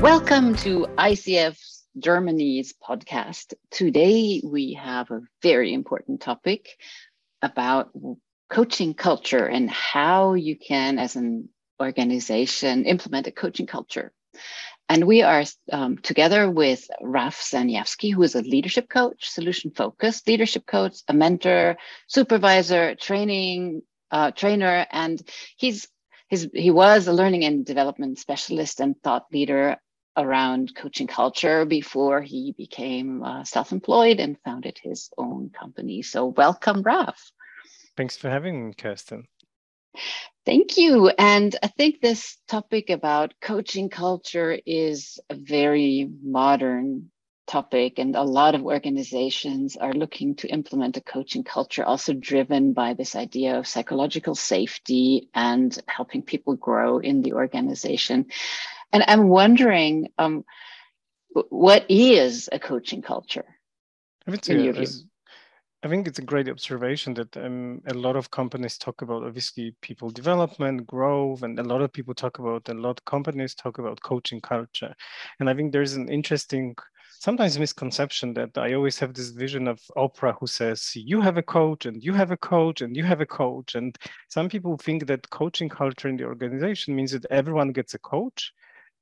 Welcome to ICF Germany's podcast. Today we have a very important topic about coaching culture and how you can, as an organization, implement a coaching culture. And we are um, together with Raf Zaniewski, who is a leadership coach, solution focused leadership coach, a mentor, supervisor, training uh, trainer, and he's his, he was a learning and development specialist and thought leader around coaching culture before he became uh, self-employed and founded his own company. So welcome, Raf. Thanks for having me, Kirsten. Thank you. And I think this topic about coaching culture is a very modern topic, and a lot of organizations are looking to implement a coaching culture, also driven by this idea of psychological safety and helping people grow in the organization. And I'm wondering, um, what is a coaching culture? I would say, as, I think it's a great observation that um, a lot of companies talk about obviously people development, growth, and a lot of people talk about, a lot of companies talk about coaching culture. And I think there's an interesting, sometimes misconception that I always have this vision of Oprah who says, you have a coach and you have a coach and you have a coach. And some people think that coaching culture in the organization means that everyone gets a coach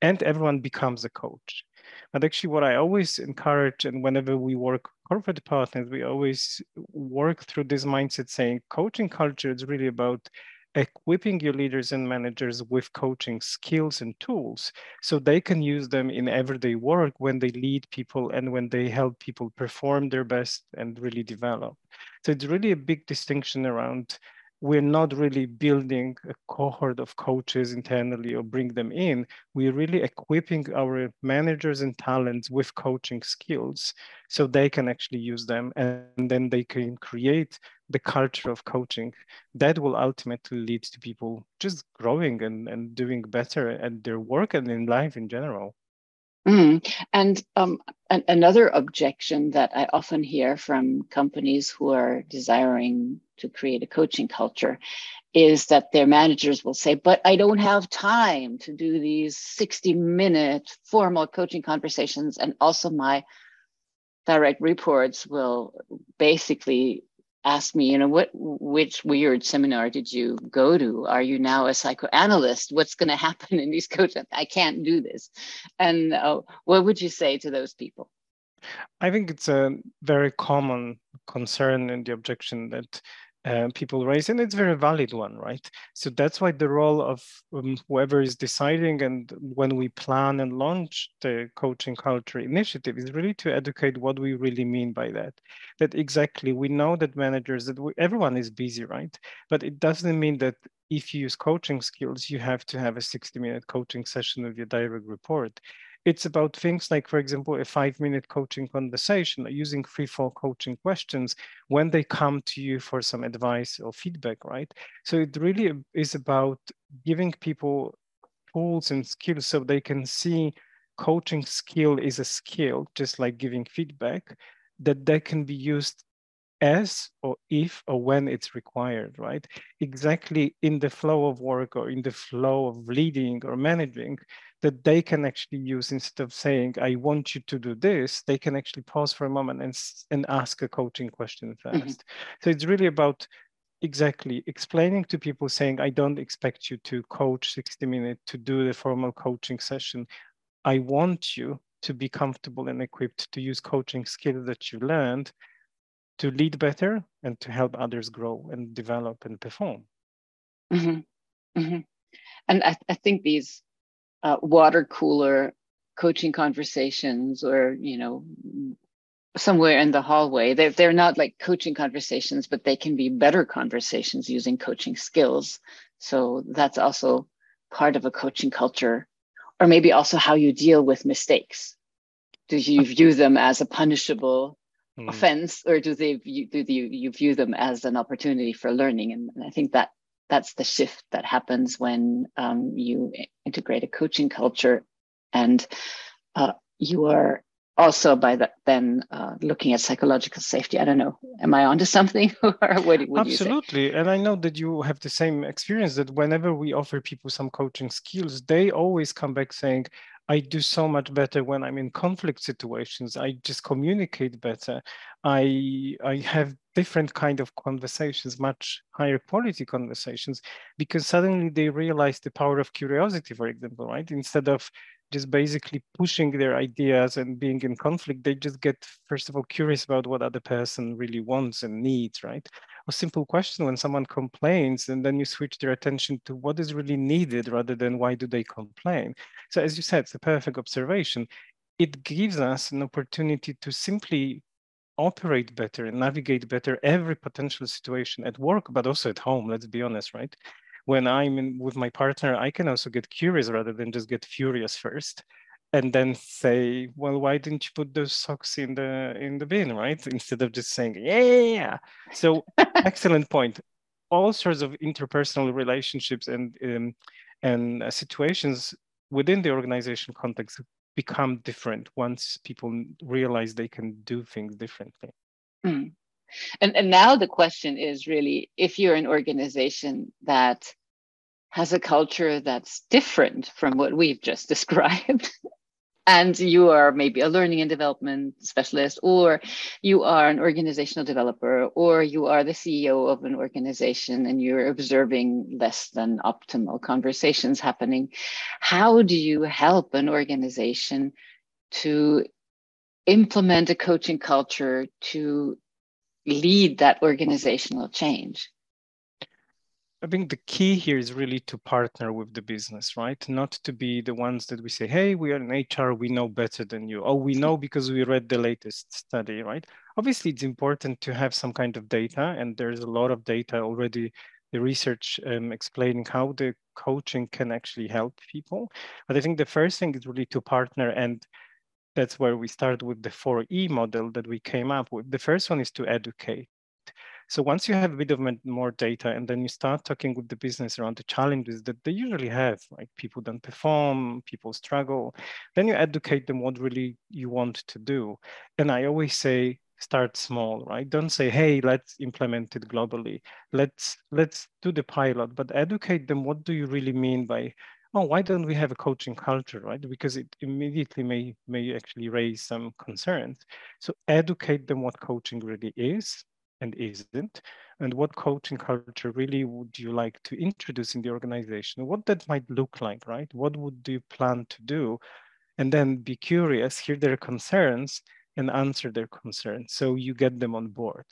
and everyone becomes a coach. But actually, what I always encourage, and whenever we work corporate partners, we always work through this mindset saying coaching culture is really about equipping your leaders and managers with coaching skills and tools so they can use them in everyday work when they lead people and when they help people perform their best and really develop. So it's really a big distinction around we're not really building a cohort of coaches internally or bring them in. We're really equipping our managers and talents with coaching skills so they can actually use them and then they can create the culture of coaching that will ultimately lead to people just growing and, and doing better at their work and in life in general. Mm. And um, an- another objection that I often hear from companies who are desiring to create a coaching culture is that their managers will say, But I don't have time to do these 60 minute formal coaching conversations. And also, my direct reports will basically asked me, you know, what which weird seminar did you go to? Are you now a psychoanalyst? What's going to happen in these coaches? I can't do this. And uh, what would you say to those people? I think it's a very common concern and the objection that uh, people raise, and it's a very valid one, right? So that's why the role of um, whoever is deciding and when we plan and launch the coaching culture initiative is really to educate what we really mean by that. That exactly we know that managers that we, everyone is busy, right? But it doesn't mean that if you use coaching skills, you have to have a 60 minute coaching session with your direct report it's about things like, for example, a five minute coaching conversation using free fall coaching questions when they come to you for some advice or feedback, right? So it really is about giving people tools and skills so they can see coaching skill is a skill, just like giving feedback, that they can be used as or if or when it's required, right? Exactly in the flow of work or in the flow of leading or managing, that they can actually use instead of saying, I want you to do this, they can actually pause for a moment and, and ask a coaching question mm-hmm. first. Mm-hmm. So it's really about exactly explaining to people saying, I don't expect you to coach 60 minutes to do the formal coaching session. I want you to be comfortable and equipped to use coaching skills that you learned to lead better and to help others grow and develop and perform. Mm-hmm. Mm-hmm. And I, I think these uh, water cooler coaching conversations or you know somewhere in the hallway they're, they're not like coaching conversations but they can be better conversations using coaching skills so that's also part of a coaching culture or maybe also how you deal with mistakes do you view them as a punishable mm. offense or do they view, do you, you view them as an opportunity for learning? And, and i think that that's the shift that happens when um, you integrate a coaching culture and uh, you are also by that then uh, looking at psychological safety. I don't know. Am i onto something? Or what would absolutely. And i know that you have the same experience that whenever we offer people some coaching skills they always come back saying I do so much better when I'm in conflict situations. I just communicate better. I I have different kind of conversations, much higher quality conversations, because suddenly they realize the power of curiosity, for example, right? Instead of just basically pushing their ideas and being in conflict, they just get, first of all, curious about what other person really wants and needs, right? A simple question when someone complains, and then you switch their attention to what is really needed rather than why do they complain. So as you said, it's a perfect observation. It gives us an opportunity to simply operate better and navigate better every potential situation at work, but also at home, let's be honest, right? when I'm in with my partner, I can also get curious rather than just get furious first and then say, well, why didn't you put those socks in the in the bin, right? Instead of just saying, yeah. So excellent point. All sorts of interpersonal relationships and um, and uh, situations within the organization context become different once people realize they can do things differently. Mm. And, and now the question is really if you're an organization that has a culture that's different from what we've just described, and you are maybe a learning and development specialist, or you are an organizational developer, or you are the CEO of an organization and you're observing less than optimal conversations happening, how do you help an organization to implement a coaching culture to lead that organizational change? I think the key here is really to partner with the business, right? Not to be the ones that we say, hey, we are in HR, we know better than you. Oh, we know because we read the latest study, right? Obviously, it's important to have some kind of data, and there's a lot of data already, the research um, explaining how the coaching can actually help people. But I think the first thing is really to partner and that's where we start with the 4E model that we came up with. The first one is to educate. So once you have a bit of more data and then you start talking with the business around the challenges that they usually have, like people don't perform, people struggle, then you educate them what really you want to do. And I always say, start small, right? Don't say, hey, let's implement it globally. Let's let's do the pilot, but educate them what do you really mean by oh, why don't we have a coaching culture, right? Because it immediately may may actually raise some concerns. So educate them what coaching really is and isn't, and what coaching culture really would you like to introduce in the organization? What that might look like, right? What would you plan to do? And then be curious, hear their concerns, and answer their concerns. So you get them on board.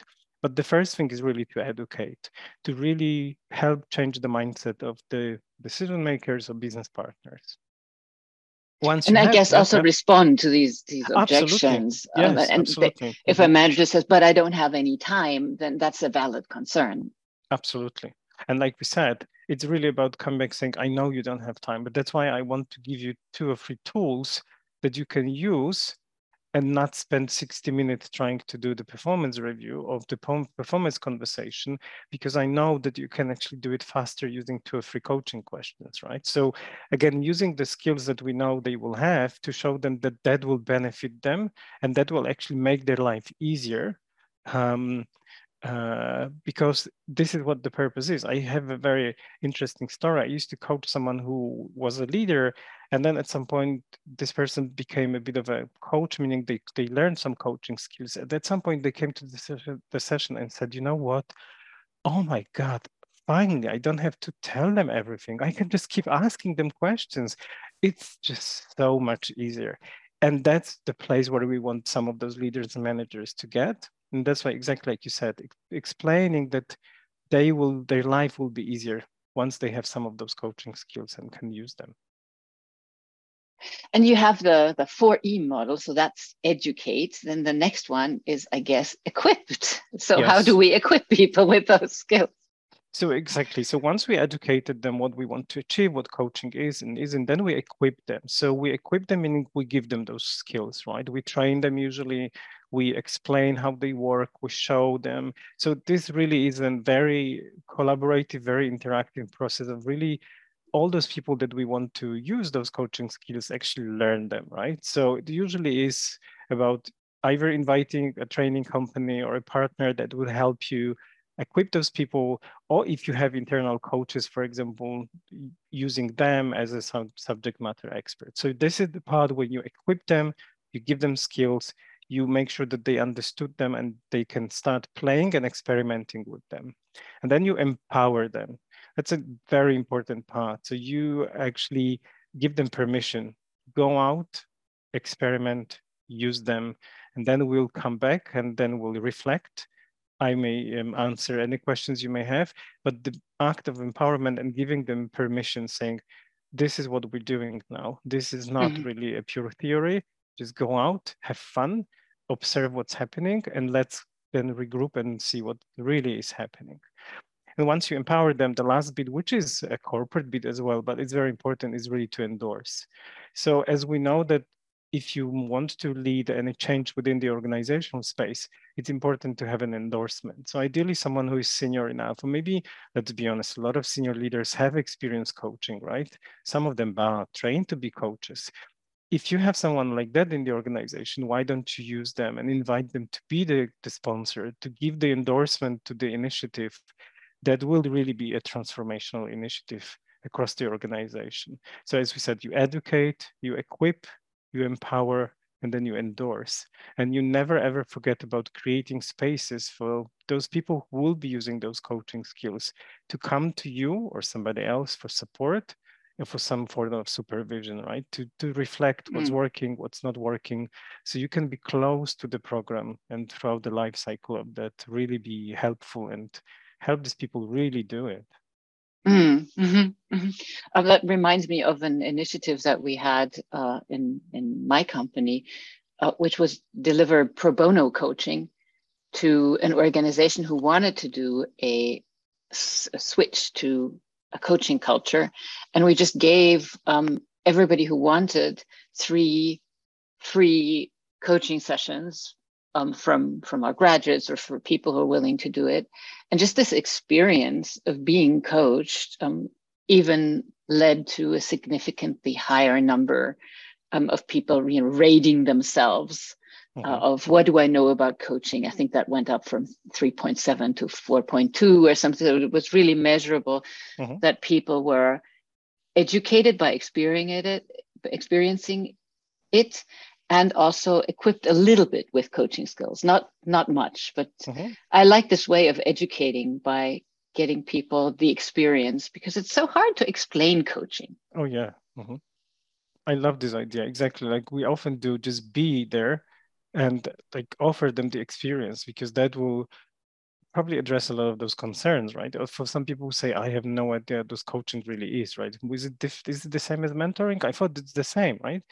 But the first thing is really to educate, to really help change the mindset of the decision makers or business partners. Once and I guess that, also respond to these these objections. Um, yes, and absolutely. if a manager says, "But I don't have any time," then that's a valid concern. Absolutely. And like we said, it's really about coming back saying, "I know you don't have time," but that's why I want to give you two or three tools that you can use and not spend 60 minutes trying to do the performance review of the performance conversation because I know that you can actually do it faster using two or three coaching questions, right? So again, using the skills that we know they will have to show them that that will benefit them and that will actually make their life easier. Um, uh, because this is what the purpose is. I have a very interesting story. I used to coach someone who was a leader, and then at some point, this person became a bit of a coach, meaning they, they learned some coaching skills. At some point, they came to the session, the session and said, you know what? Oh my God, finally, I don't have to tell them everything. I can just keep asking them questions. It's just so much easier. And that's the place where we want some of those leaders and managers to get and that's why exactly like you said explaining that they will their life will be easier once they have some of those coaching skills and can use them. And you have the the 4e model so that's educate. Then the next one is i guess equipped. So yes. how do we equip people with those skills so exactly. So once we educated them what we want to achieve, what coaching is and isn't, then we equip them. So we equip them meaning we give them those skills, right? We train them usually, we explain how they work, we show them. So this really is a very collaborative, very interactive process of really all those people that we want to use those coaching skills actually learn them, right? So it usually is about either inviting a training company or a partner that will help you equip those people, or if you have internal coaches, for example, using them as a sub subject matter expert. So this is the part where you equip them, you give them skills, you make sure that they understood them and they can start playing and experimenting with them. And then you empower them. That's a very important part. So you actually give them permission, go out, experiment, use them, and then we'll come back and then we'll reflect. I may um, answer any questions you may have, but the act of empowerment and giving them permission saying, this is what we're doing now. This is not mm -hmm. really a pure theory. Just go out, have fun, observe what's happening, and let's then regroup and see what really is happening. And once you empower them, the last bit, which is a corporate bit as well, but it's very important, is really to endorse. So as we know that if you want to lead any change within the organizational space, it's important to have an endorsement. So ideally someone who is senior enough, or maybe, let's be honest, a lot of senior leaders have experience coaching, right? Some of them are trained to be coaches. If you have someone like that in the organization, why don't you use them and invite them to be the, the sponsor, to give the endorsement to the initiative that will really be a transformational initiative across the organization. So as we said, you educate, you equip, you empower, and then you endorse. And you never ever forget about creating spaces for those people who will be using those coaching skills to come to you or somebody else for support and for some form of supervision, right? To, to reflect what's mm. working, what's not working. So you can be close to the program and throughout the life cycle of that really be helpful and help these people really do it. Mm, mm-hmm, mm-hmm. Uh, that reminds me of an initiative that we had uh, in in my company, uh, which was deliver pro bono coaching to an organization who wanted to do a, a switch to a coaching culture, and we just gave um, everybody who wanted three free coaching sessions um, from from our graduates or for people who are willing to do it and just this experience of being coached um, even led to a significantly higher number um, of people you know rating themselves uh, mm-hmm. of what do i know about coaching i think that went up from 3.7 to 4.2 or something it was really measurable mm-hmm. that people were educated by experiencing it experiencing it and also equipped a little bit with coaching skills. Not not much but mm-hmm. i like this way of educating by getting people the experience because it's so hard to explain coaching. Oh yeah. Mm-hmm. i love this idea. Exactly. Like we often do just be there and like offer them the experience because that will probably address a lot of those concerns, right? For some people who say, I have no idea what those coaching really is, right? Is it, diff- is it the same as mentoring? I thought it's the same, right?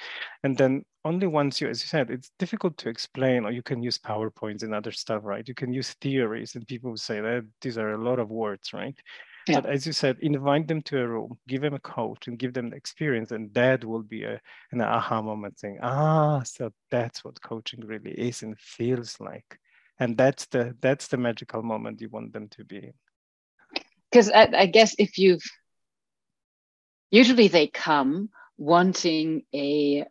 And then only once you, as you said, it's difficult to explain, or you can use PowerPoints and other stuff, right? You can use theories, and people say that these are a lot of words, right? Yeah. But as you said, invite them to a room, give them a coach, and give them the experience, and that will be a, an aha moment saying, ah, so that's what coaching really is and feels like and that's the that's the magical moment you want them to be because I, I, guess if you've usually they come wanting a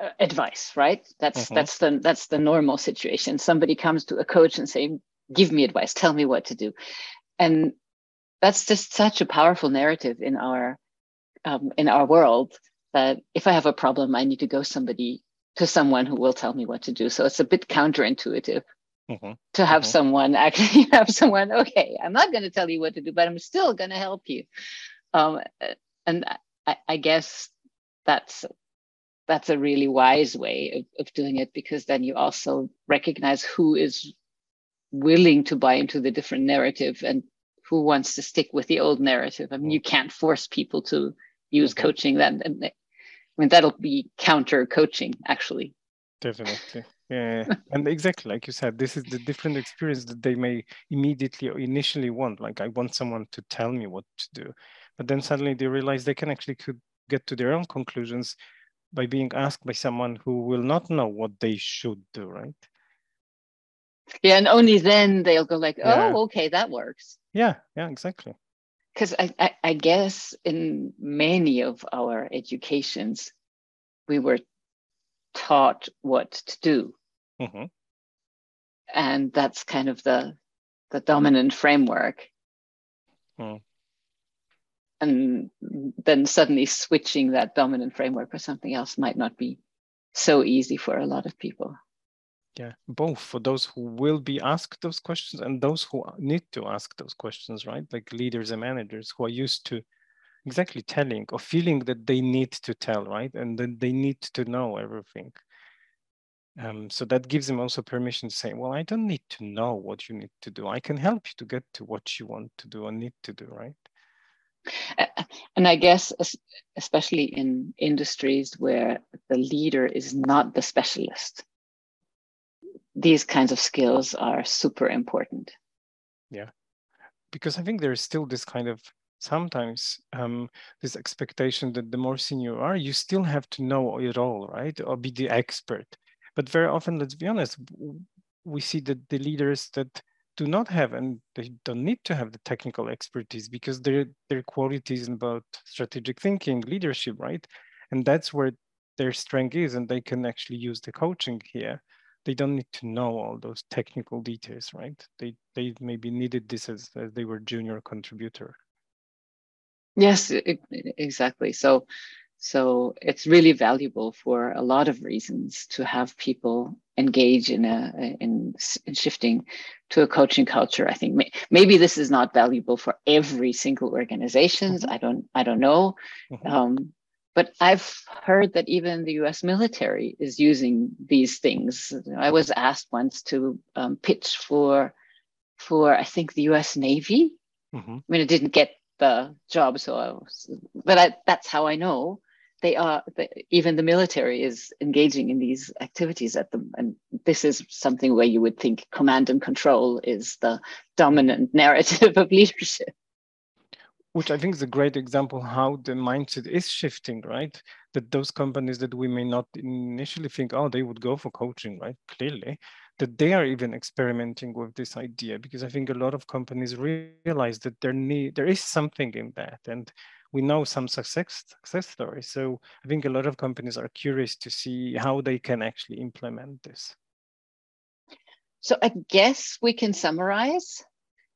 uh, advice right? That's mm-hmm. that's the that's the normal situation. Somebody comes to a coach and say give me advice. Tell me what to do. And that's just such a powerful narrative in our um, in our world that if i have a problem i need to go somebody to someone who will tell me what to do. So it's a bit counterintuitive mm-hmm. to have mm-hmm. someone actually have someone okay i'm not going to tell you what to do but i'm still going to help you um, and I, I, guess that's that's a really wise way of, of doing it because then you also recognize who is willing to buy into the different narrative and who wants to stick with the old narrative i mean you can't force people to use mm-hmm. coaching then and i mean that'll be counter coaching actually definitely. Yeah. And exactly like you said this is the different experience that they may immediately or initially want. Like i want someone to tell me what to do. But then suddenly they realize they can actually could get to their own conclusions by being asked by someone who will not know what they should do right? Yeah and only then they'll go like oh yeah. okay that works. Yeah yeah exactly. Because I, I, I guess in many of our educations we were taught what to do Mm-hmm. And that's kind of the the dominant framework. Hmm. And then suddenly switching that dominant framework for something else might not be so easy for a lot of people. Yeah, both for those who will be asked those questions and those who need to ask those questions, right? Like leaders and managers who are used to exactly telling or feeling that they need to tell, right? And then they need to know everything. Um, so that gives them also permission to say, well, I don't need to know what you need to do. I can help you to get to what you want to do or need to do, right? And I guess, especially in industries where the leader is not the specialist, these kinds of skills are super important. Yeah, because I think there's still this kind of sometimes um, this expectation that the more senior you are, you still have to know it all, right? Or be the expert. But very often, let's be honest, we see that the leaders that do not have and they don't need to have the technical expertise because their their qualities about strategic thinking, leadership, right? And that's where their strength is, and they can actually use the coaching here. They don't need to know all those technical details, right? They they maybe needed this as, as they were junior contributor. Yes, exactly. So so it's really valuable for a lot of reasons to have people engage in a in, in shifting to a coaching culture. I think may, maybe this is not valuable for every single organizations. Mm-hmm. I don't I don't know, mm-hmm. um, but I've heard that even the U.S. military is using these things. I was asked once to um, pitch for for I think the U.S. Navy. Mm-hmm. I mean, I didn't get the job, so I was, but I, that's how I know they are even the military is engaging in these activities at them and this is something where you would think command and control is the dominant narrative of leadership. Which i think is a great example how the mindset is shifting right? That those companies that we may not initially think oh they would go for coaching right? Clearly that they are even experimenting with this idea because i think a lot of companies realize that there need there is something in that and we know some success success stories. So I think a lot of companies are curious to see how they can actually implement this. So I guess we can summarize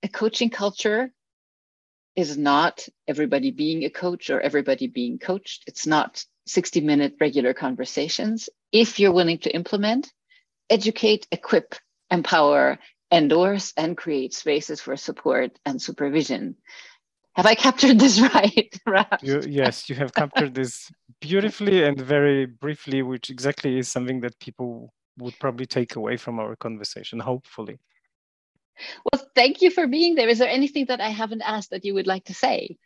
a coaching culture is not everybody being a coach or everybody being coached. It's not 60 minute regular conversations. If you're willing to implement, educate, equip, empower, endorse, and create spaces for support and supervision. Have I captured this right? you, yes, you have captured this beautifully and very briefly, which exactly is something that people would probably take away from our conversation, hopefully. Well, thank you for being there. Is there anything that I haven't asked that you would like to say?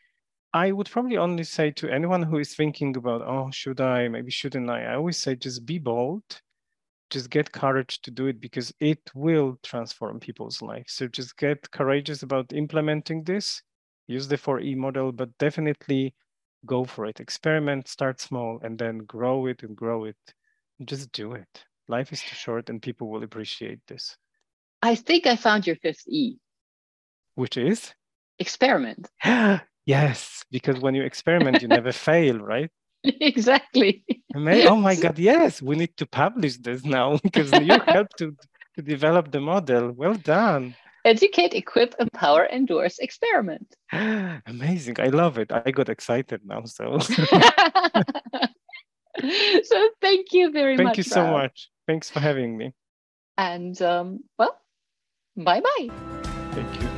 I would probably only say to anyone who is thinking about, oh, should I, maybe shouldn't I? I always say just be bold, just get courage to do it because it will transform people's lives. So just get courageous about implementing this use the 4E model, but definitely go for it. Experiment, start small, and then grow it and grow it. Just do it. Life is too short, and people will appreciate this. I think I found your fifth E. Which is? Experiment. yes, because when you experiment, you never fail, right? Exactly. oh my God, yes, we need to publish this now because you helped to, to develop the model. Well done educate, equip, empower, endorse, experiment. Amazing. I love it. I got excited now. So, so thank you very thank much. Thank you so Rob. much. Thanks for having me. And um, well, bye bye. Thank you.